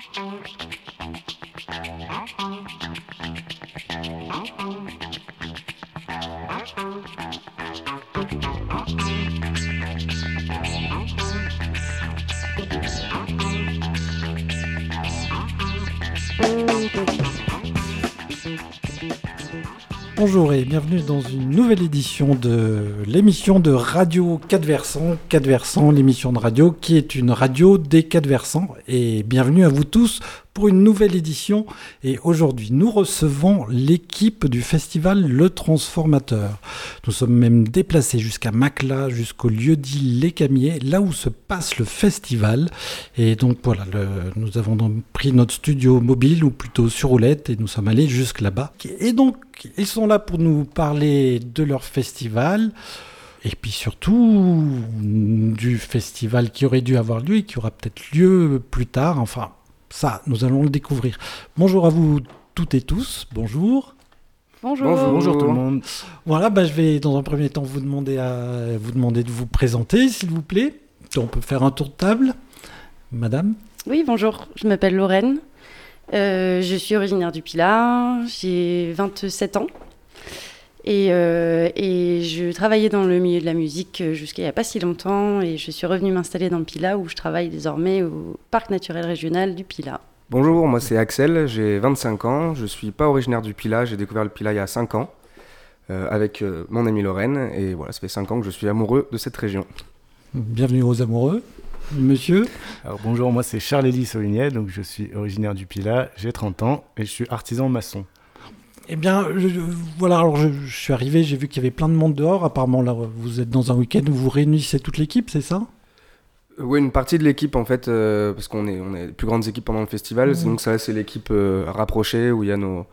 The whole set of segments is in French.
Thank you. Bonjour et bienvenue dans une nouvelle édition de l'émission de Radio 4 Versants. 4 Versants, l'émission de radio qui est une radio des 4 Versants. Et bienvenue à vous tous pour une nouvelle édition. Et aujourd'hui, nous recevons l'équipe du festival Le Transformateur. Nous sommes même déplacés jusqu'à Macla, jusqu'au lieu dit Les Camiers, là où se passe le festival. Et donc voilà, nous avons pris notre studio mobile, ou plutôt sur roulette, et nous sommes allés jusque là-bas. Et donc, ils sont là pour nous parler de leur festival. Et puis surtout du festival qui aurait dû avoir lieu et qui aura peut-être lieu plus tard. Enfin, ça, nous allons le découvrir. Bonjour à vous toutes et tous. Bonjour. Bonjour. Bonjour, tout le monde. Voilà, bah, je vais dans un premier temps vous demander, à, vous demander de vous présenter, s'il vous plaît. On peut faire un tour de table. Madame Oui, bonjour. Je m'appelle Lorraine. Euh, je suis originaire du Pilat. J'ai 27 ans. Euh, et, je travaillais dans le milieu de la musique jusqu'à il n'y a pas si longtemps et je suis revenue m'installer dans le Pila où je travaille désormais au Parc naturel régional du Pila. Bonjour, moi c'est Axel, j'ai 25 ans, je ne suis pas originaire du Pila, j'ai découvert le Pila il y a 5 ans euh, avec euh, mon ami Lorraine et voilà, ça fait 5 ans que je suis amoureux de cette région. Bienvenue aux amoureux. Monsieur Alors bonjour, moi c'est Charles-Élie Solignet, donc je suis originaire du Pila, j'ai 30 ans et je suis artisan maçon. Eh bien, voilà, alors je, suis arrivé, j'ai vu qu'il y avait plein de monde dehors. Apparemment, là, vous êtes dans un week-end où vous réunissez toute l'équipe, c'est ça? Oui, une partie de l'équipe, en fait, euh, parce qu'on est, on est les plus grandes équipes pendant le festival. Mmh. Donc, ça, c'est l'équipe euh, rapprochée où il y a nos,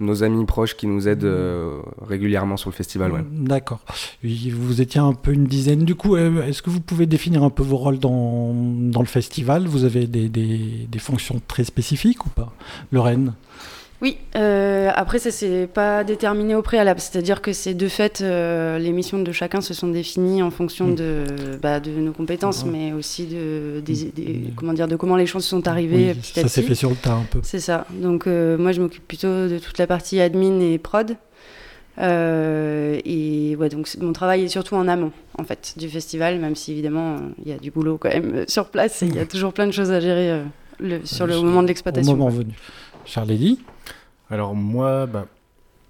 nos amis proches qui nous aident euh, régulièrement sur le festival. Ouais. D'accord. Vous étiez un peu une dizaine. Du coup, est-ce que vous pouvez définir un peu vos rôles dans, dans le festival? Vous avez des, des, des, fonctions très spécifiques ou pas? Lorraine? Oui, euh, après ça c'est pas déterminé au préalable, c'est-à-dire que c'est de fait euh, les missions de chacun se sont définies en fonction mm. de, bah, de nos compétences, mais aussi de, des, mm. comment dire, de comment les choses sont arrivées oui, Ça s'est fait sur le tas un peu. C'est ça. Donc euh, moi je m'occupe plutôt de toute la partie admin et prod. et ouais, donc mon travail est surtout en amont en fait du festival, même si évidemment il y a du boulot quand même sur place et il y a toujours plein de choses à gérer le, sur le moment de l'exploitation. Au moment venu. Charlie alors moi, bah,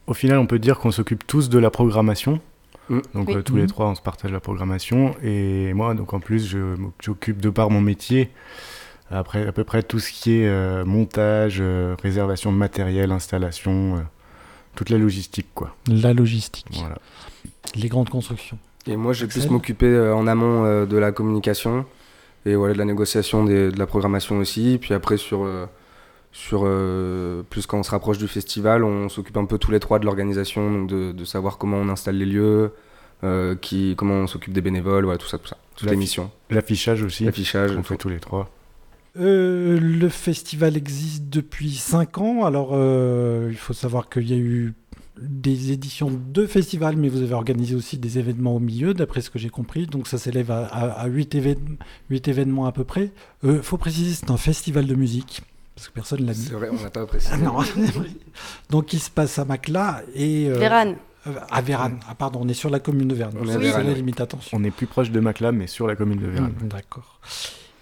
au final, on peut dire qu'on s'occupe tous de la programmation. Mm. Donc euh, tous les mm. trois, on se partage la programmation. Et moi, donc en plus, j'occupe de par mon métier après à peu près tout ce qui est euh, montage, euh, réservation de matériel, installation, toute la logistique, quoi. La logistique. Voilà. Les grandes constructions. Et moi, je vais plus m'occuper en amont de la communication et voilà, de la négociation de la programmation aussi. Puis après, sur sur euh, plus quand on se rapproche du festival, on s'occupe un peu tous les trois de l'organisation, de, savoir comment on installe les lieux, euh, qui, comment on s'occupe des bénévoles, voilà, tout ça, tout ça, toutes les missions. L'affichage aussi. L'affichage, on fait tous les trois. Euh, le festival existe depuis 5 ans. Alors, il faut savoir qu'il y a eu des éditions de festivals, mais vous avez organisé aussi des événements au milieu, d'après ce que j'ai compris. Donc, ça s'élève à, à, 8, événements à peu près. Il faut préciser, c'est un festival de musique. Parce que personne ne l'a dit. C'est vrai, on n'a pas apprécié. Non. Donc il se passe à Macla et. Euh, Vérane. Euh, à Vérane. Ah pardon, on est sur la commune de Vérane. On est, à limite, attention. on est plus proche de Macla, mais sur la commune de Vérane. Mmh, d'accord.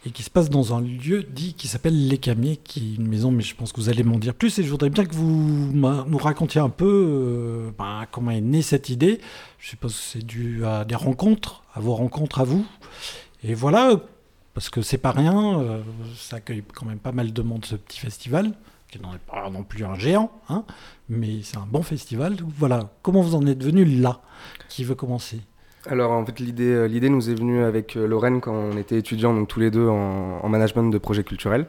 Et qui se passe dans un lieu dit qui s'appelle Les Camiers, qui est une maison, mais je pense que vous allez m'en dire plus. Et je voudrais bien que vous nous racontiez un peu euh, ben, comment est née cette idée. Je suppose que c'est dû à des rencontres, à vos rencontres à vous. Et voilà, parce que c'est pas rien, euh, ça accueille quand même pas mal de monde ce petit festival, qui n'est pas non plus un géant, hein, mais c'est un bon festival. Voilà, comment vous en êtes venu là Qui veut commencer? Alors en fait l'idée, euh, l'idée nous est venue avec euh, Lorraine quand on était étudiants, donc tous les deux en, management de projets culturels.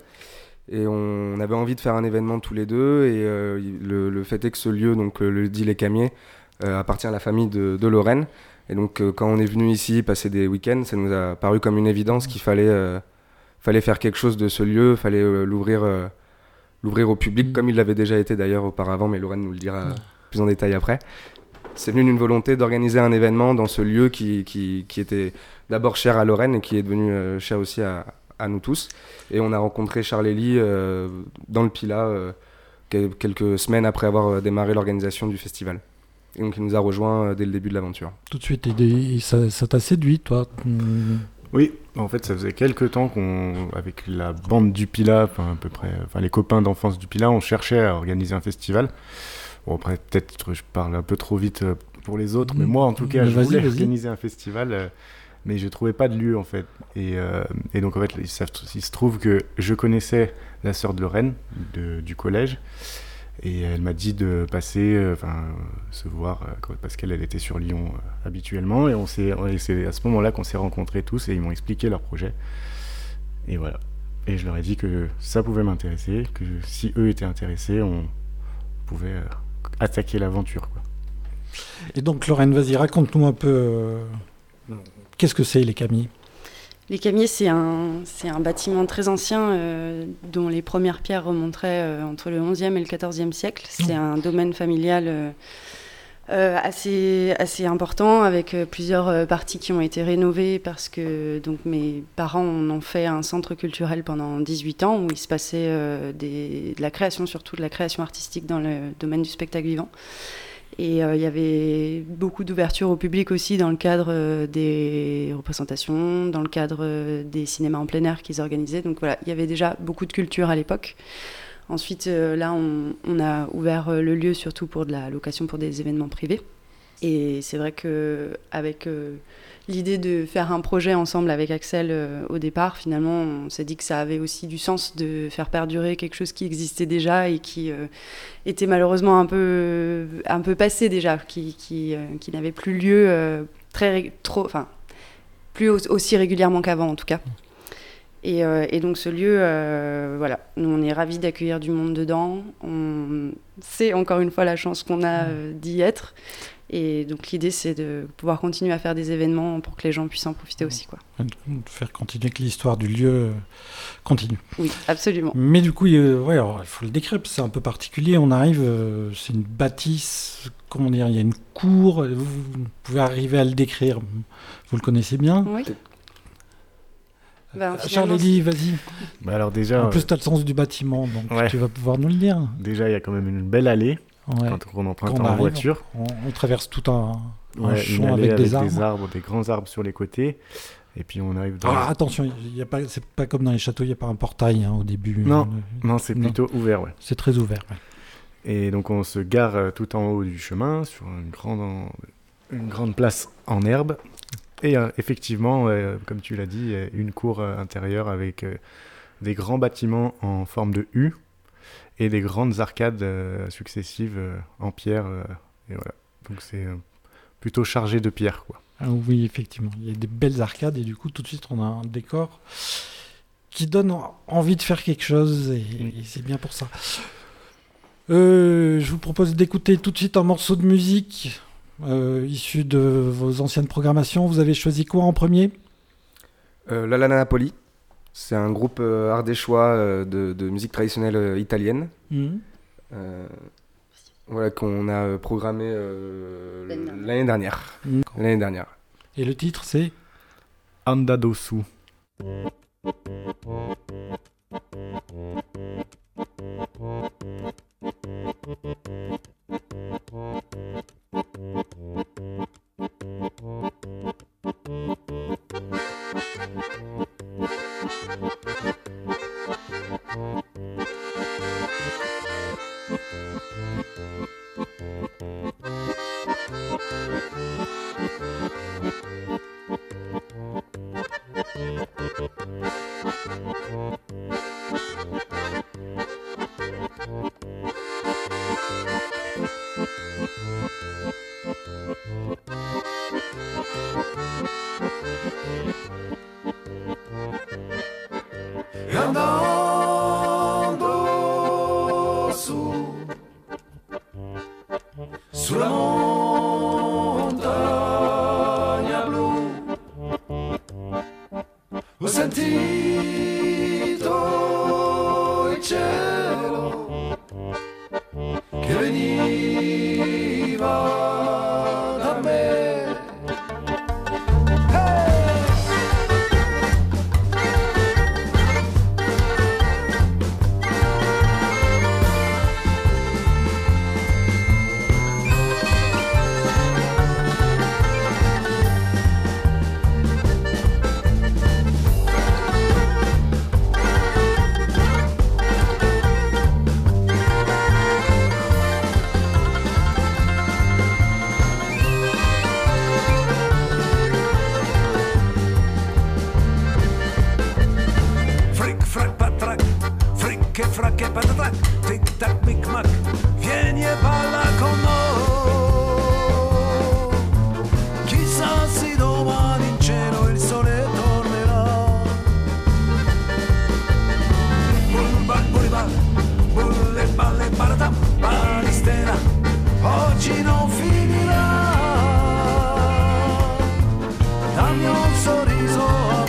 Et on avait envie de faire un événement tous les deux. Et le, fait est que ce lieu, donc le dit Les Camiers, appartient à la famille de, de Lorraine. Et donc, euh, quand on est venu ici passer des week-ends, ça nous a paru comme une évidence qu'il fallait, euh, fallait faire quelque chose de ce lieu, fallait euh, l'ouvrir, l'ouvrir au public, mm. comme il l'avait déjà été d'ailleurs auparavant, mais Lorraine nous le dira plus en détail après. C'est venu d'une volonté d'organiser un événement dans ce lieu qui, qui, qui était d'abord cher à Lorraine et qui est devenu cher aussi à, à nous tous. Et on a rencontré Charles Elie dans le Pila quelques semaines après avoir démarré l'organisation du festival. Et donc il nous a rejoint dès le début de l'aventure. Tout de suite, et ça t'a séduit, toi oui, en fait, ça faisait quelques temps qu'on, avec la bande du Pila, enfin, à peu près, enfin, les copains d'enfance du Pila, on cherchait à organiser un festival. Bon, après, peut-être je parle un peu trop vite euh, pour les autres, mais mm. moi, en tout cas, je voulais organiser un festival, euh, mais je trouvais pas de lieu, en fait. Et, euh, et donc, en fait, il, se trouve que je connaissais la sœur de Lorraine, de, du collège, et elle m'a dit de passer, euh, enfin, se voir, euh, parce qu'elle était sur Lyon euh, habituellement. Et on c'est à ce moment-là qu'on s'est rencontrés tous et ils m'ont expliqué leur projet. Et voilà. Et je leur ai dit que ça pouvait m'intéresser, que si eux étaient intéressés, on pouvait attaquer l'aventure. Et donc, Lorraine, vas-y, raconte-nous un peu. Qu'est-ce que c'est les Camilles les Camiers, c'est un, c'est un bâtiment très ancien euh, dont les premières pierres remonteraient euh, entre le 11e et le 14e siècle. C'est un domaine familial euh, assez, assez important avec plusieurs parties qui ont été rénovées parce que donc, mes parents en ont fait un centre culturel pendant 18 ans où il se passait des, de la création, surtout de la création artistique dans le domaine du spectacle vivant. Et euh, il y avait beaucoup d'ouverture au public aussi dans le cadre euh, des représentations, dans le cadre euh, des cinémas en plein air qu'ils organisaient. Donc voilà, il y avait déjà beaucoup de culture à l'époque. Ensuite, là, on, on, a ouvert le lieu surtout pour de la location pour des événements privés. Et c'est vrai qu'avec l'idée de faire un projet ensemble avec Axel euh, au départ, finalement, on s'est dit que ça avait aussi du sens de faire perdurer quelque chose qui existait déjà et qui euh, était malheureusement un peu, un peu passé déjà, qui, euh, qui n'avait plus lieu très, trop, enfin, plus aussi régulièrement qu'avant en tout cas. Et, et, donc ce lieu, voilà, nous on est ravis d'accueillir du monde dedans. On sait encore une fois la chance qu'on a d'y être. Et donc l'idée, c'est de pouvoir continuer à faire des événements pour que les gens puissent en profiter aussi. Quoi. Faire continuer que l'histoire du lieu euh, continue. Oui, absolument. Mais du coup, il faut le décrire, c'est un peu particulier. On arrive, euh, c'est une bâtisse, comment dire, il y a une cour, vous, pouvez arriver à le décrire. Vous le connaissez bien Oui. Ben, Charles vas-y. Bah alors déjà, en plus, tu as le sens du bâtiment, donc tu vas pouvoir nous le dire. Déjà, il y a quand même une belle allée quand on emprunte en voiture. On, traverse tout un, champ avec, des, arbres. des grands arbres sur les côtés. Et puis on arrive dans. Ah, attention, y a pas, c'est pas comme dans les châteaux, il n'y a pas un portail hein, au début. Non, non, c'est plutôt ouvert, ouais. C'est très ouvert. Et donc on se gare euh, tout en haut du chemin sur une grande, une grande place en herbe. Et euh, effectivement, euh, comme tu l'as dit, une cour intérieure avec des grands bâtiments en forme de U et des grandes arcades euh, successives euh, en pierre. Euh, et voilà. Donc c'est plutôt chargé de pierre, quoi. Ah oui, effectivement. Il y a des belles arcades et du coup, tout de suite, on a un décor qui donne envie de faire quelque chose et, c'est bien pour ça. je vous propose d'écouter tout de suite un morceau de musique issu de vos anciennes programmations. Vous avez choisi quoi en premier? La La Napoli. C'est un groupe euh, ardéchois euh, de, de, musique traditionnelle euh, italienne. Mhm. Voilà, qu'on a programmé l'année dernière. Mhm. L'année dernière. Et le titre, c'est Andadosu. ho sentito il cielo che veniva Dammi un sorriso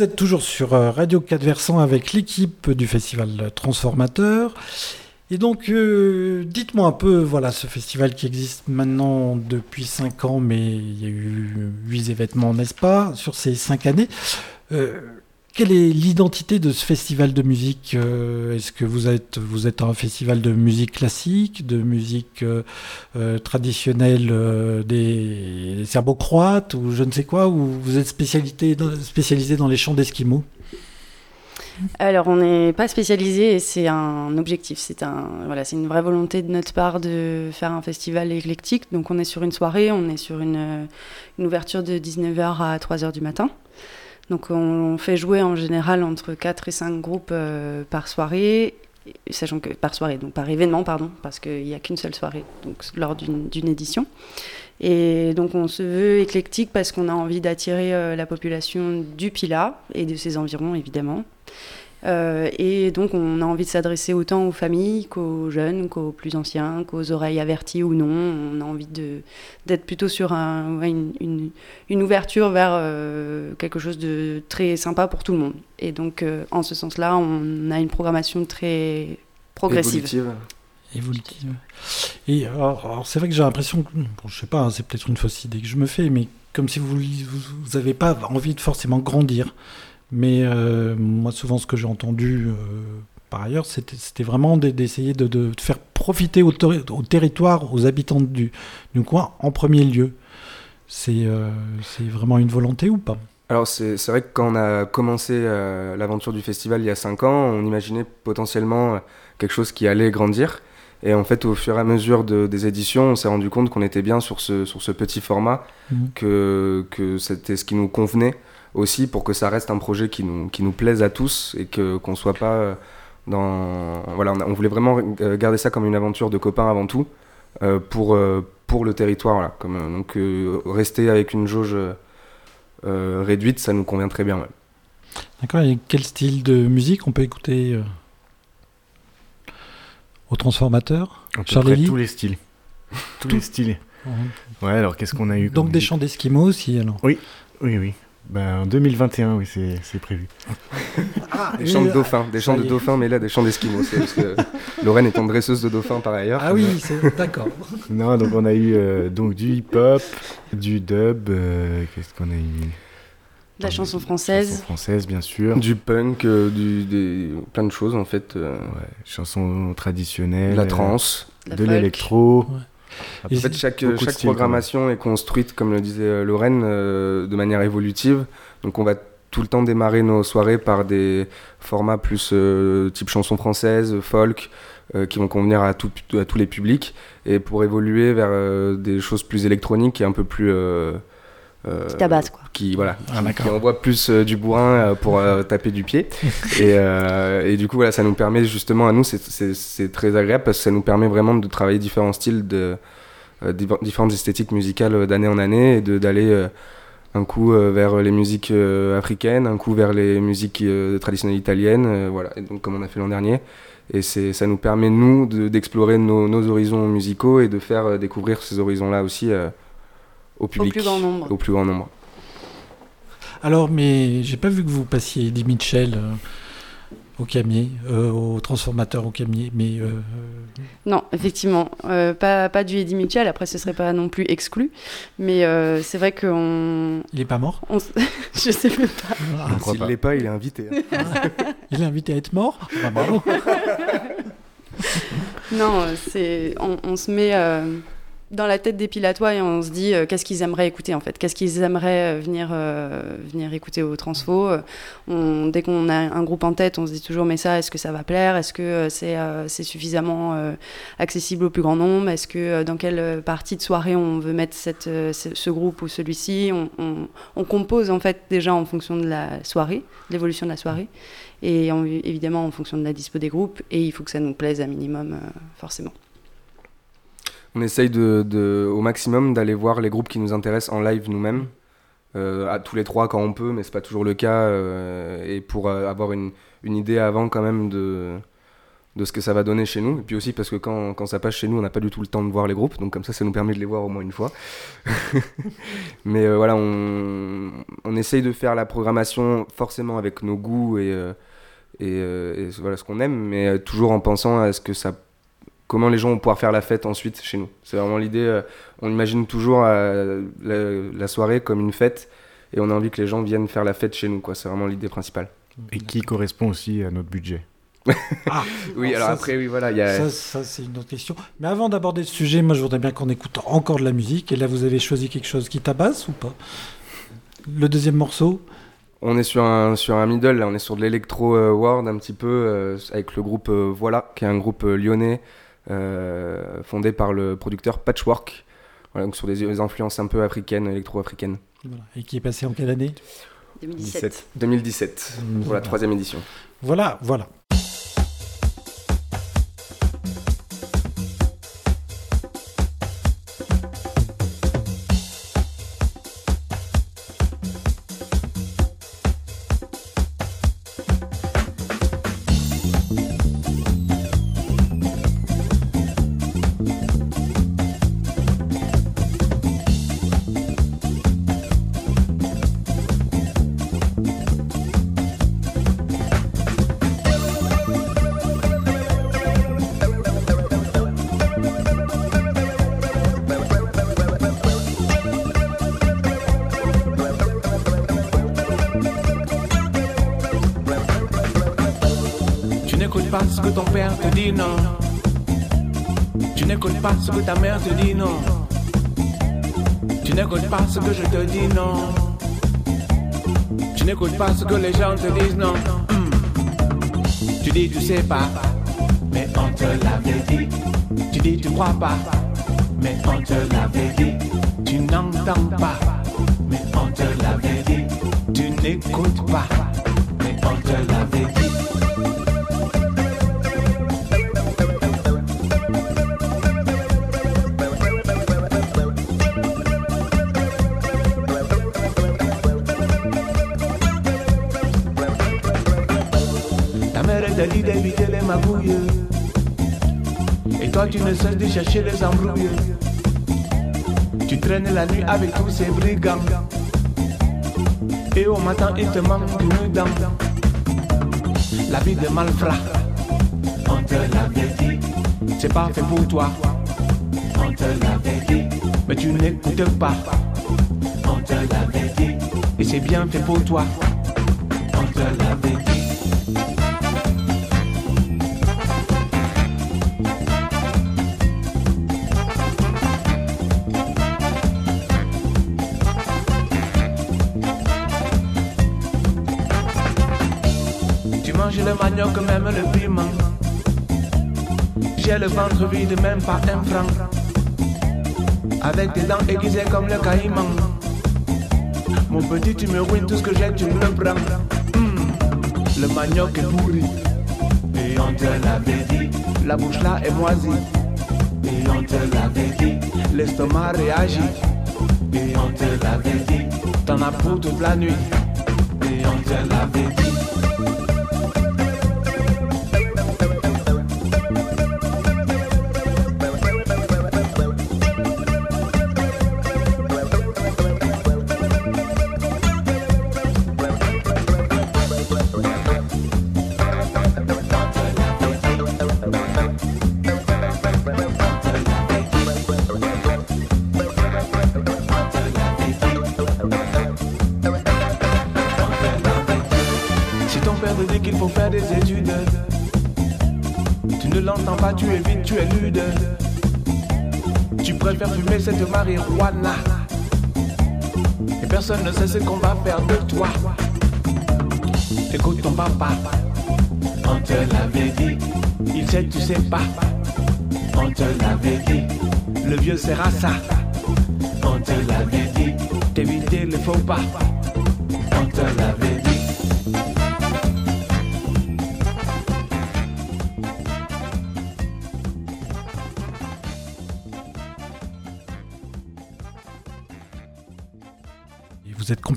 Vous êtes toujours sur euh, Radio 4 Versant avec l'équipe du festival Transformateur. Et donc, euh, dites-moi un peu, voilà, ce festival qui existe maintenant depuis 5 ans, mais il y a eu 8 événements, n'est-ce pas, sur ces 5 années. Euh, quelle est l'identité de ce festival de musique Euh, Est-ce que vous êtes, vous êtes un festival de musique classique, de musique euh, euh, traditionnelle des, serbo-croates ou je ne sais quoi, ou vous êtes spécialité spécialisé dans les chants d'esquimaux Alors, on n'est pas spécialisé et c'est un objectif. C'est un, voilà, une vraie volonté de notre part de faire un festival éclectique. Donc, on est sur une soirée, on est sur une, une ouverture de 19h à 3h du matin. Donc, on, fait jouer en général entre 4 et 5 groupes euh, par soirée, sachant que par soirée, donc par événement, pardon, parce qu'il n'y a qu'une seule soirée donc, lors d'une d'une édition. Et donc, on se veut éclectique parce qu'on a envie d'attirer euh, la population du Pila et de ses environs, évidemment. Euh, et donc, on a envie de s'adresser autant aux familles qu'aux jeunes, qu'aux plus anciens, qu'aux oreilles averties ou non. On a envie d'être plutôt sur une, ouverture vers euh, quelque chose de très sympa pour tout le monde. Et donc, euh, en ce sens-là, on a une programmation très progressive. Évolutive. évolutive. Et alors, c'est vrai que j'ai l'impression, que- bon, je sais pas, hein, c'est peut-être une fausse idée que je me fais, mais comme si vous vous avez pas envie de forcément grandir. Mais euh, moi, souvent, ce que j'ai entendu euh, par ailleurs, c'était vraiment d'essayer de, de faire profiter au, ter- au territoire, aux habitants du, du coin en premier lieu. C'est euh, vraiment une volonté ou pas? Alors c'est vrai que quand on a commencé l'aventure du festival il y a 5 ans, on imaginait potentiellement quelque chose qui allait grandir. Et en fait, au fur et à mesure de- des éditions, on s'est rendu compte qu'on était bien sur ce, sur ce petit format, Mhm. que, que c'était ce qui nous convenait aussi pour que ça reste un projet qui nous, qui nous plaise à tous et que qu'on soit pas euh, dans... Voilà, on, a- on voulait vraiment euh, garder ça comme une aventure de copains avant tout, euh, pour, euh, pour le territoire. Voilà, comme, euh, donc euh, rester avec une jauge euh, réduite, ça nous convient très bien. ouais. D'accord. Et quel style de musique on peut écouter euh, au transformateur À Charlie tous les styles. tous les styles. Ouais, alors qu'est-ce qu'on a eu Donc des chants d'esquimaux aussi alors. Oui, oui. Ben, En 2021, oui, c'est prévu. Ah, des chants de dauphins, des chants de dauphins, mais là des chants d'esquimaux. Parce que Lorraine étant dresseuse de dauphins par ailleurs. Ah oui, c'est d'accord. non, donc on a eu donc du hip-hop, du dub, qu'est-ce qu'on a eu? La chanson française. Chanson française, bien sûr. Du punk, du, des, plein de choses en fait. Ouais, chansons traditionnelles. La trance. de l'électro. En fait, chaque, chaque programmation est construite, comme le disait euh, Lorraine, euh, de manière évolutive. Donc, on va tout le temps démarrer nos soirées par des formats plus euh, type chanson française, folk, qui vont convenir à, tout, à tous les publics. Et pour évoluer vers des choses plus électroniques et un peu plus. Qui tabasse, quoi. Qui, voilà, ah, qui, envoie plus du bourrin pour taper du pied. et, et, du coup, voilà, ça nous permet justement, à nous, c'est très agréable parce que ça nous permet vraiment de travailler différents styles de euh, différentes esthétiques musicales euh, d'année en année et d'aller euh, un coup vers les musiques africaines, un coup vers les musiques traditionnelles italiennes, voilà, et donc comme on a fait l'an dernier. Et ça nous permet, nous, d'explorer nos, nos, horizons musicaux et de faire découvrir ces horizons-là aussi au public. Au plus grand nombre. Au plus grand nombre. Alors, mais j'ai pas vu que vous passiez Eddie Mitchell au camier, euh, au transformateur au camier, mais... Euh, non, effectivement, euh, pas, pas du Eddie Mitchell, après ce serait pas non plus exclu, mais c'est vrai qu'on... Il est pas mort? Je sais même pas. Ah, S'il l'est pas, il est invité. Hein. il est invité à être mort? Bah, Bravo Non, c'est... On, on, se met dans la tête des Pilatois on se dit euh, qu'est-ce qu'ils aimeraient écouter en fait, qu'est-ce qu'ils aimeraient euh, venir, euh, venir écouter au Transfo? Dès qu'on a un groupe en tête, on se dit toujours mais ça, est-ce que ça va plaire? Est-ce que c'est c'est suffisamment accessible au plus grand nombre? Est-ce que dans quelle partie de soirée on veut mettre cette, ce, groupe ou celui-ci? On, compose en fait déjà en fonction de la soirée, de l'évolution de la soirée. Et évidemment en fonction de la dispo des groupes. Et il faut que ça nous plaise à minimum forcément on essaye au maximum d'aller voir les groupes qui nous intéressent en live nous-mêmes, euh, à tous les trois quand on peut, mais c'est pas toujours le cas, euh, et pour euh, avoir une, idée avant quand même de, ce que ça va donner chez nous, et puis aussi parce que quand, ça passe chez nous, on n'a pas du tout le temps de voir les groupes, donc comme ça, ça nous permet de les voir au moins une fois. mais voilà, on, essaye de faire la programmation forcément avec nos goûts et, ce qu'on aime, mais toujours en pensant à ce que ça comment les gens vont pouvoir faire la fête ensuite chez nous. C'est vraiment l'idée. Euh, on imagine toujours euh, la, soirée comme une fête et on a envie que les gens viennent faire la fête chez nous. C'est vraiment l'idée principale. Et qui correspond aussi à notre budget. ah, oui, alors, après, oui, voilà. Y a... Ça, c'est une autre question. Mais avant d'aborder le sujet, moi, je voudrais bien qu'on écoute encore de la musique. Et là, vous avez choisi quelque chose qui tabasse ou pas? Le deuxième morceau? On est sur un, sur un middle, là, on est sur de l'électro euh, world un petit peu, avec le groupe Voilà, qui est un groupe lyonnais euh, fondé par le producteur Patchwork, donc sur des, influences un peu africaines, électro-africaines. Et qui est passé en quelle année? 2017. 2017, pour la troisième édition. Voilà, voilà. Ce que ta mère te dit non. Tu n'écoutes pas ce que je te dis non. Tu n'écoutes pas ce que les gens te disent non. Hmm. Tu dis tu sais pas, mais on te l'avait dit. Tu dis tu crois pas, mais on te l'avait dit. Tu n'entends pas, mais on te l'avait dit. Tu n'écoutes pas, Et toi, tu ne cesses de chercher les embrouilles. Tu traînes la nuit avec tous ces brigands. Et au matin, il te manque une dent. La vie de malfrat, on te l'avait dit. C'est pas fait pour toi, on te l'avait dit. Mais tu n'écoutes pas, on te l'avait dit. Et c'est bien fait pour toi, on te l'avait dit. Le manioc, même le piment. J'ai le ventre vide, même pas un franc. Avec des dents aiguisées comme le caïman. Mon petit, tu me ruines tout ce que j'ai, tu me le prends. Hmm. Le manioc est pourri. Et on te l'avait dit. La bouche là est moisie. Et on te l'avait dit. L'estomac réagit. Et on te l'avait dit. T'en as pour toute la nuit. Et on te l'avait dit. Cette marijuana. Et personne ne sait ce qu'on va faire de toi. Écoute ton papa, on te l'avait dit. Il sait, tu sais pas, on te l'avait dit. Le vieux sera ça, on te l'avait dit. D'éviter le faux pas, on te l'avait dit.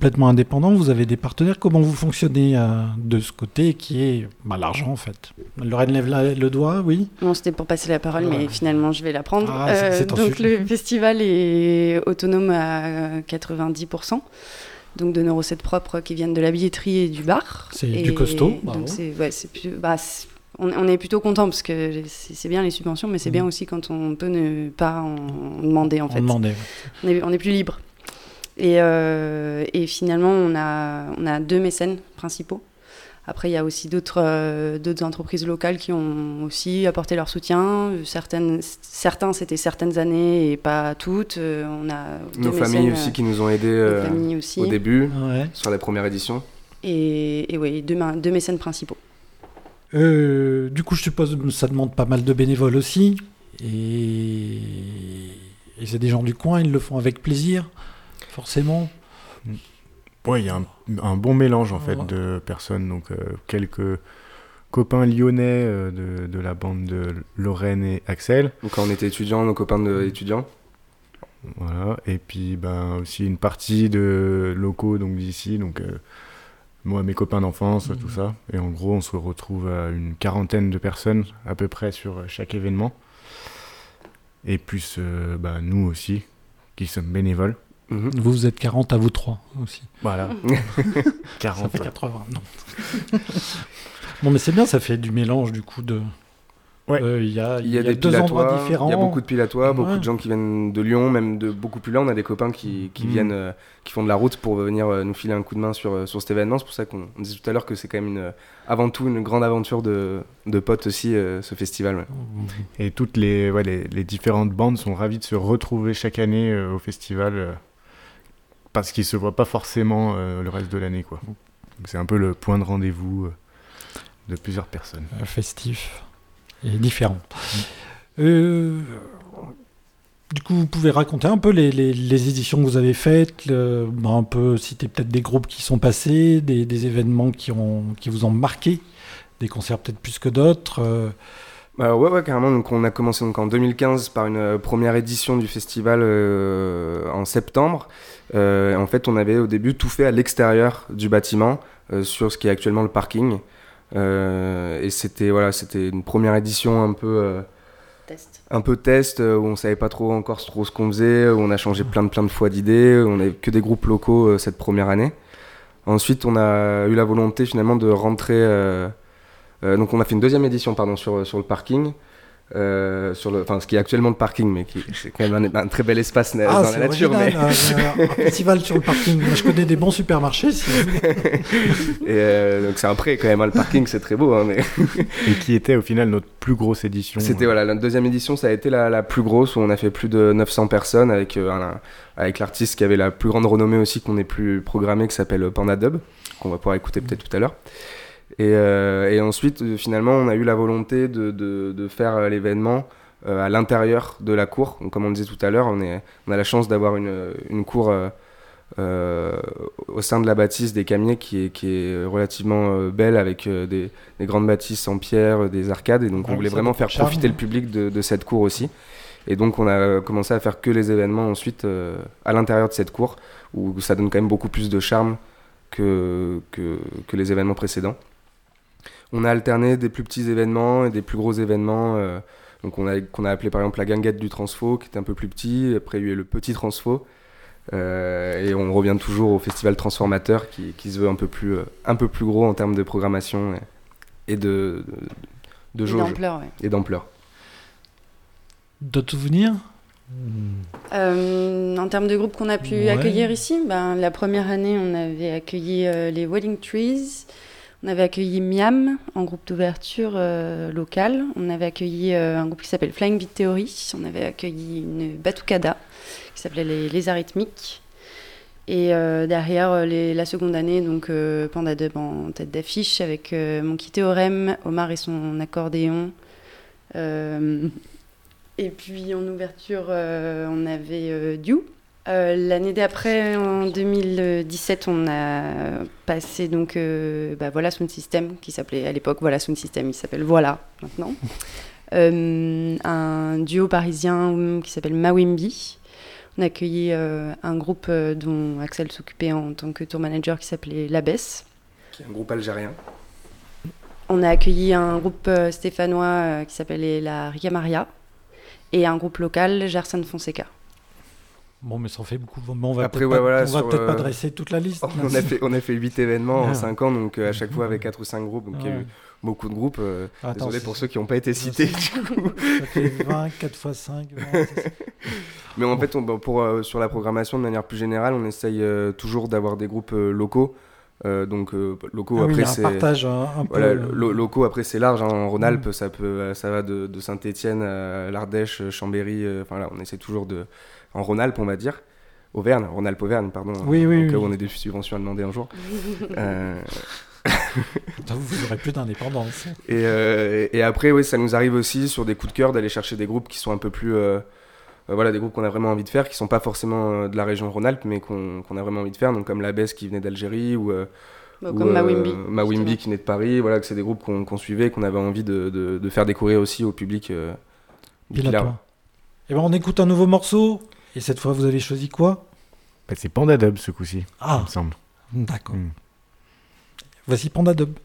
Complètement indépendant, vous avez des partenaires. Comment vous fonctionnez euh, de ce côté qui est bah, l'argent en fait? Lorraine lève le doigt, oui? Non, c'était pour passer la parole, mais finalement je vais la prendre. Ah, euh, donc le festival est autonome à 90%. Donc de nos recettes propres qui viennent de la billetterie et du bar. C'est du costaud. Donc ouais, bah, on, est plutôt content parce que c'est bien les subventions, mais c'est mmh. bien aussi quand on peut ne pas en demander en fait. on, est, on est plus libre. Et, euh, et, finalement, on a, on a deux mécènes principaux. Après, il y a aussi d'autres euh, d'autres entreprises locales qui ont aussi apporté leur soutien. Certaines, certains, c'était certaines années et pas toutes. Euh, on a Nos familles aussi qui nous ont aidés au début, sur la première édition. Et, et oui, deux, deux mécènes principaux. du coup, je suppose que ça demande pas mal de bénévoles aussi. Et, et c'est des gens du coin, ils le font avec plaisir forcément. Oui, il y a un, bon mélange en fait de personnes, donc euh, quelques copains lyonnais euh, de, la bande de Lorraine et Axel. Donc quand on était étudiants, nos copains de, étudiants. Voilà, et puis ben, aussi une partie de locaux donc d'ici, donc euh, moi, mes copains d'enfance, tout mmh. ça. Et en gros, on se retrouve à une quarantaine de personnes à peu près sur chaque événement. Et plus ben, nous aussi, qui sommes bénévoles. Mhm. Vous, vous êtes 40 à vous trois aussi. Voilà. 40. Ça fait 80, non. bon, mais c'est bien, ça fait du mélange du coup de. Ouais. Euh, il y a, y a, des deux endroits différents. Il y a beaucoup de pilatois, beaucoup de gens qui viennent de Lyon, même de beaucoup plus loin. On a des copains qui, qui mhm. viennent, euh, qui font de la route pour venir euh, nous filer un coup de main sur, sur cet événement. C'est pour ça qu'on disait tout à l'heure que c'est quand même une, avant tout une grande aventure de, de potes aussi, ce festival. Et toutes les, ouais, les, les, différentes bandes sont ravies de se retrouver chaque année au festival parce qu'ils se voient pas forcément euh, le reste de l'année. quoi. C'est un peu le point de rendez-vous euh, de plusieurs personnes. festif et différent. Euh, du coup, vous pouvez raconter un peu les, les, éditions que vous avez faites, bah, un peu citer peut-être des groupes qui sont passés, des, des, événements qui, ont, qui vous ont marqué, des concerts peut-être plus que d'autres. Bah ouais, ouais, carrément. Donc, on a commencé donc, en 2015 par une première édition du festival en septembre. Euh, en fait, on avait au début tout fait à l'extérieur du bâtiment, euh, sur ce qui est actuellement le parking. Euh, et c'était voilà, c'était une première édition un peu test. un peu test où on savait pas trop encore trop ce qu'on faisait, où on a changé plein de plein de fois d'idées, on n'avait que des groupes locaux cette première année. Ensuite, on a eu la volonté finalement de rentrer. Donc, on a fait une deuxième édition pardon, sur, sur le parking. Euh, sur le, enfin, ce qui est actuellement le parking, mais qui c'est quand même un, très bel espace ah, dans la nature. mais... un festival sur le parking. Moi, je connais des bons supermarchés. Et euh, donc c'est un prêt quand même. Hein, le parking, c'est très beau. Hein, mais... Et qui était au final notre plus grosse édition. C'était voilà, la deuxième édition, ça a été la, plus grosse où on a fait plus de 900 personnes avec euh, avec l'artiste qui avait la plus grande renommée aussi qu'on ait plus programmé, qui s'appelle Panda Dub, qu'on va pouvoir écouter peut-être tout à l'heure. Et, euh, et, ensuite, euh, finalement, on a eu la volonté de, de, de faire euh, l'événement à l'intérieur de la cour. Donc, comme on disait tout à l'heure, on, on a la chance d'avoir une, une, cour euh, au sein de la bâtisse des Camiers qui est, qui est relativement belle avec des, des, grandes bâtisses en pierre, des arcades. Et donc, on voulait vraiment faire profiter le public de, de, cette cour aussi. Et donc, on a commencé à faire que les événements ensuite à l'intérieur de cette cour où ça donne quand même beaucoup plus de charme que, que, que les événements précédents on a alterné des plus petits événements et des plus gros événements. Euh, donc on a, qu'on a appelé par exemple la ganguette du transfo, qui était un peu plus petit. Après, il y a eu le petit transfo. Euh, et on revient toujours au festival transformateur qui, qui, se veut un peu plus, euh, un peu plus gros en termes de programmation et, de, de, jauge. Et d'ampleur, Et d'ampleur. D'autres souvenirs? En termes de groupes qu'on a pu accueillir ici, ben, la première année, on avait accueilli les Wedding Trees. On avait accueilli Miam en groupe d'ouverture euh, local. On avait accueilli euh, un groupe qui s'appelle Flying Beat Theory. On avait accueilli une Batucada qui s'appelait les, les. Et euh, derrière la seconde année, donc Panda Dub en tête d'affiche avec Monkey Théorème, Omar et son accordéon. et puis en ouverture, on avait Dew euh, l'année d'après, en 2017, on a passé donc euh, bah, Voilà Sound System, qui s'appelait à l'époque Voilà Sound System, il s'appelle Voilà maintenant. Euh, un duo parisien qui s'appelle Mawimbi. On a accueilli un groupe dont Axel s'occupait en tant que tour manager qui s'appelait Labès. Qui est un groupe algérien. On a accueilli un groupe stéphanois qui s'appelait la Riga Maria et un groupe local, Gerson Fonseca. Bon, mais ça en fait beaucoup. on va peut-être pas, pas, dresser toute la liste. On a fait, on a fait 8 événements en 5 ans, donc euh, à chaque fois avec 4 ou 5 groupes. Donc il y a eu beaucoup de groupes. Euh, désolé pour ceux qui n'ont pas été cités. Ça fait 20, 4 x 5. mais en fait, on, pour, euh, sur la programmation, de manière plus générale, on essaye toujours d'avoir des groupes locaux. donc locaux ah après c'est partage un, voilà, locaux après c'est large hein. en Rhône-Alpes mm. ça peut ça va de, de Saint-Étienne à l'Ardèche Chambéry enfin là on essaie toujours de en Rhône-Alpes, on va dire. Auvergne, Rhône-Alpes-Auvergne, pardon. Oui, oui, Au où on ait des subventions à demander un jour. euh... vous aurez plus d'indépendance. Et, euh, et, après, oui, ça nous arrive aussi sur des coups de cœur d'aller chercher des groupes qui sont un peu plus. Euh, voilà, des groupes qu'on a vraiment envie de faire, qui sont pas forcément de la région Rhône-Alpes, mais qu'on a vraiment envie de faire, donc comme La Besse qui venait d'Algérie ou. Bah, comme Mawimbi. Mawimbi qui venait de Paris, voilà, que c'est des groupes qu'on suivait, qu'on avait envie de, de, de, faire découvrir aussi au public. Euh, Et ben on écoute un nouveau morceau. Et cette fois, vous avez choisi quoi bah, C'est Panda Dub ce coup-ci, ah, il me semble. D'accord. Hmm. Voici Panda Dub.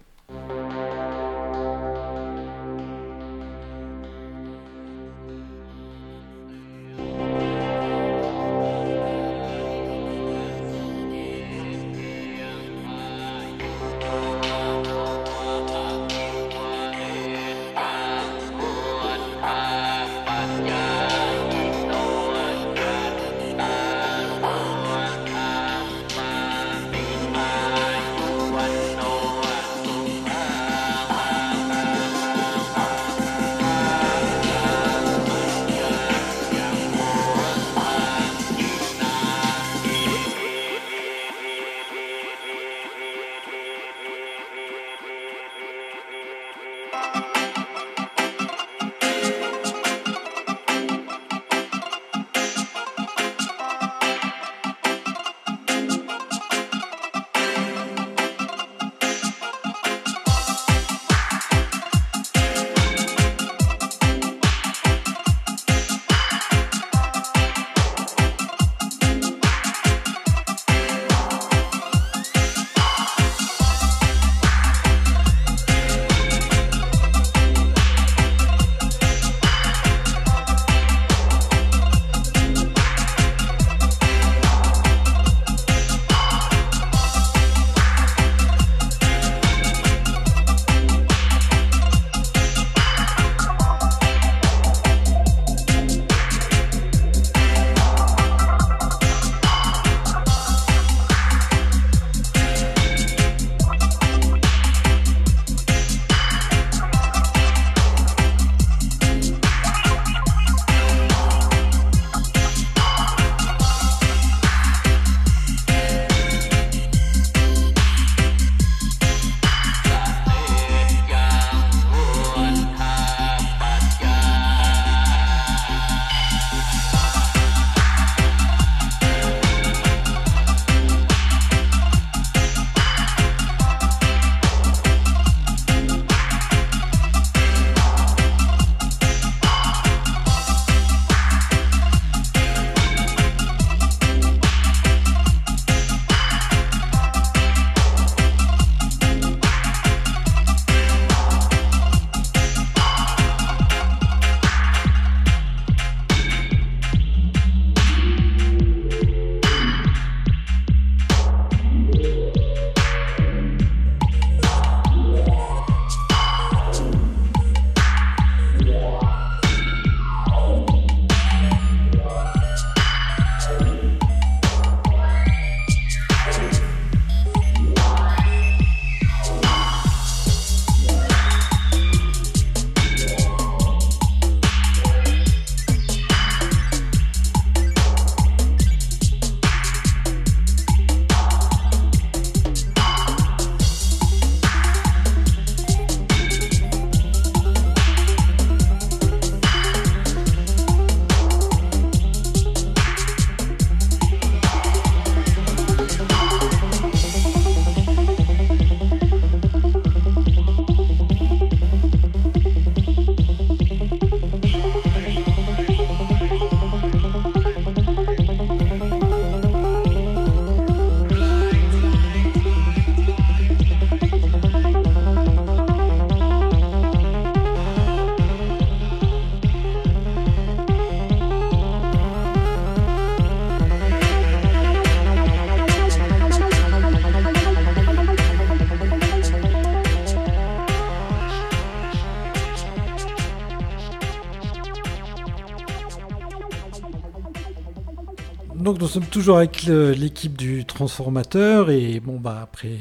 Nous sommes toujours avec l'équipe du transformateur et bon bah après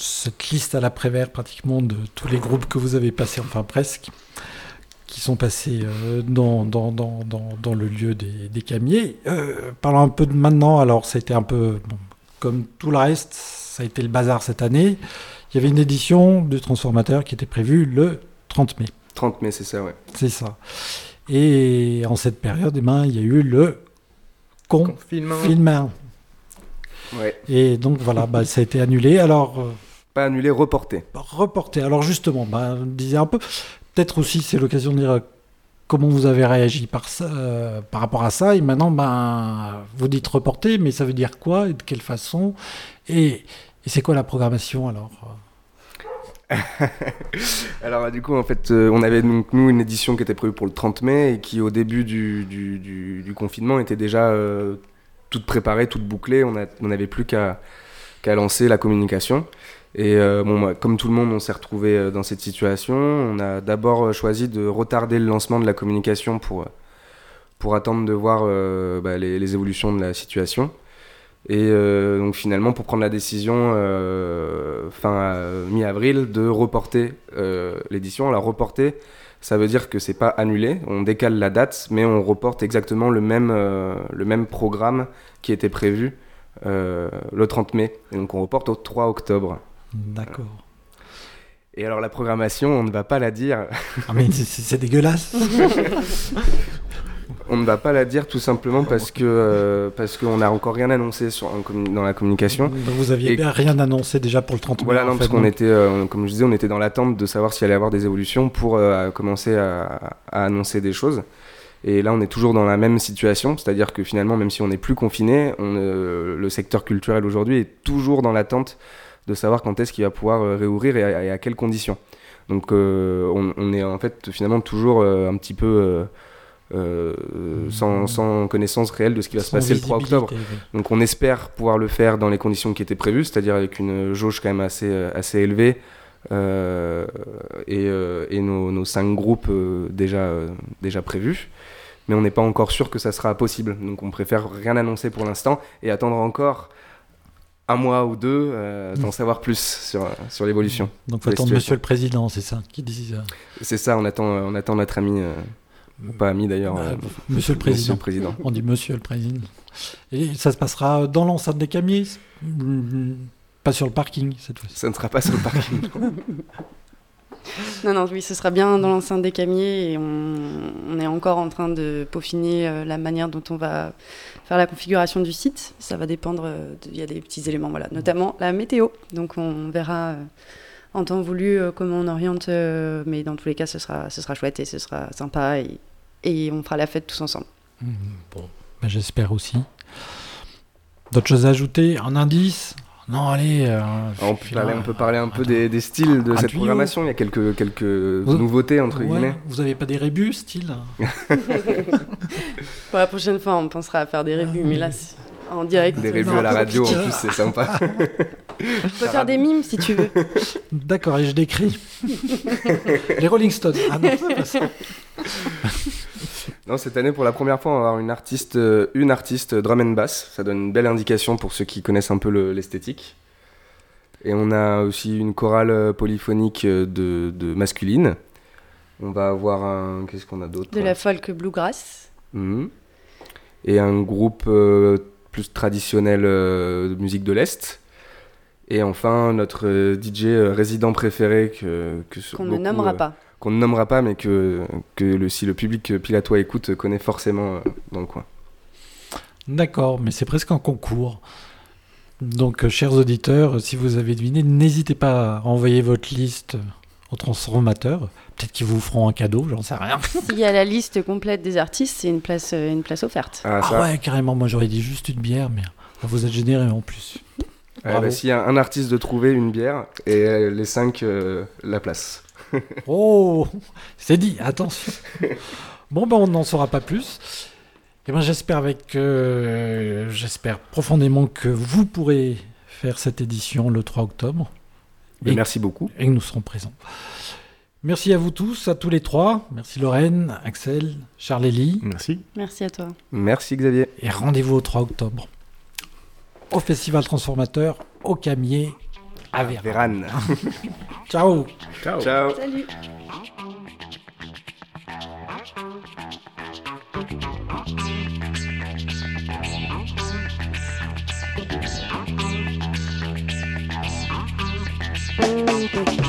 cette liste à l'après-vert pratiquement de tous les groupes que vous avez passés, enfin presque, qui sont passés euh, dans, dans, dans, dans, le lieu des, des camiers. Euh, parlons un peu de maintenant, alors ça a été un peu comme tout le reste, ça a été le bazar cette année. Il y avait une édition du transformateur qui était prévue le 30 mai. 30 mai, c'est ça, ouais. C'est ça. Et en cette période, eh ben, il y a eu le confinement. Ouais. Et donc voilà, bah, ça a été annulé. Alors. Euh, Pas annulé, reporté. Reporté. Alors justement, bah, on disait un peu. Peut-être aussi, c'est l'occasion de dire euh, comment vous avez réagi par, ça, euh, par rapport à ça. Et maintenant, ben, vous dites reporté, mais ça veut dire quoi et de quelle façon? Et, et c'est quoi la programmation alors Alors du coup en fait euh, on avait donc nous une édition qui était prévue pour le 30 mai et qui au début du, confinement était déjà euh, toute préparée, toute bouclée, on n'avait plus qu'à lancer la communication. Et euh, bon, comme tout le monde, on s'est retrouvé dans cette situation. On a d'abord choisi de retarder le lancement de la communication pour, pour attendre de voir bah, les, évolutions de la situation. Et euh, donc finalement, pour prendre la décision euh, fin euh, mi-avril de reporter l'édition. Alors reporter, ça veut dire que c'est pas annulé, on décale la date, mais on reporte exactement le même, le même programme qui était prévu le 30 mai. Et donc on reporte au 3 octobre. D'accord. Et alors la programmation, on ne va pas la dire. Ah mais c'est dégueulasse. On ne va pas la dire tout simplement parce que euh, parce qu'on n'a encore rien annoncé sur, dans la communication. vous aviez rien annoncé déjà pour le 30 mai Voilà, non, parce qu'on était, euh, comme je disais, on était dans l'attente de savoir s'il allait y avoir des évolutions pour euh, commencer à, annoncer des choses. Et là, on est toujours dans la même situation, c'est-à-dire que finalement, même si on n'est plus confiné, on, le secteur culturel aujourd'hui est toujours dans l'attente de savoir quand est-ce qu'il va pouvoir réouvrir et à, quelles conditions. Donc, on, on, est en fait finalement toujours un petit peu euh, sans, sans, connaissance réelle de ce qui va se passer le 3 octobre. Donc on espère pouvoir le faire dans les conditions qui étaient prévues, c'est-à-dire avec une jauge quand même assez, euh, assez élevée. Euh, et, et nos, nos, cinq groupes déjà, déjà prévus. Mais on n'est pas encore sûr que ça sera possible. Donc on préfère rien annoncer pour l'instant et attendre encore un mois ou deux d'en mm. savoir plus sur, sur l'évolution. Donc faut attendre Monsieur le Président, c'est ça qui dit ça C'est ça, on attend, on attend notre ami pas ami d'ailleurs. Bah, euh, monsieur le Président. Président. On dit Monsieur le Président. Et ça se passera dans l'enceinte des camions Pas sur le parking cette fois-ci. Ça ne sera pas sur le parking. non, non, oui, ce sera bien dans l'enceinte des camions et on, est encore en train de peaufiner euh, la manière dont on va faire la configuration du site. Ça va dépendre, euh, il y a des petits éléments, voilà, notamment la météo. Donc on verra en temps voulu comment on oriente, mais dans tous les cas, ce sera, ce sera chouette et ce sera sympa. Et, et on fera la fête tous ensemble. Mmh, bon, ben, j'espère aussi. D'autres choses à ajouter Un indice? Non, allez. Euh, on, peut parler, on, peut parler, un peu des, des, styles de cette programmation. Il y a quelques, quelques nouveautés, entre guillemets. Vous n'avez pas des rébus, style? Pour la prochaine fois, on pensera à faire des rébus, mais là, en direct. Des rébus à la radio, en plus, c'est sympa. on peut faire des mimes, si tu veux. D'accord, et je décris. Les Rolling Stones. Ah non, pas ça. Non, cette année, pour la première fois, on va avoir une artiste, euh, une artiste drum and bass. Ça donne une belle indication pour ceux qui connaissent un peu l'esthétique. Et on a aussi une chorale euh, polyphonique euh, de, de masculine. On va avoir un. Qu'est-ce qu'on a d'autre? De la folk bluegrass. Mhm. Et un groupe plus traditionnel de musique de l'Est. Et enfin, notre DJ résident préféré que. Qu'on ne nommera pas qu'on ne nommera pas, mais que, que le, si le public pilatois écoute, connaît forcément euh, dans le coin. D'accord, mais c'est presque un concours. Donc, euh, chers auditeurs, si vous avez deviné, n'hésitez pas à envoyer votre liste au transformateur. Peut-être qu'ils vous feront un cadeau, j'en sais rien. S'il y a la liste complète des artistes, c'est une place, euh, une place offerte. Ah, ah ouais, carrément. Moi, j'aurais dit juste une bière, mais vous êtes généreux en plus. bah, S'il y a un artiste de trouver une bière et les cinq, la place. oh, c'est dit, attention. Bon, ben on n'en saura pas plus. Et eh ben, j'espère avec, euh, j'espère profondément que vous pourrez faire cette édition le 3 octobre. Ben, merci beaucoup. Et nous serons présents. Merci à vous tous, à tous les trois. Merci Lorraine, Axel, Charlélie. Merci. Merci à toi. Merci Xavier. Et rendez-vous au 3 octobre au Festival Transformateur au Camier à Vérane. Ciao. Ciao. Ciao. Salut. Thank you.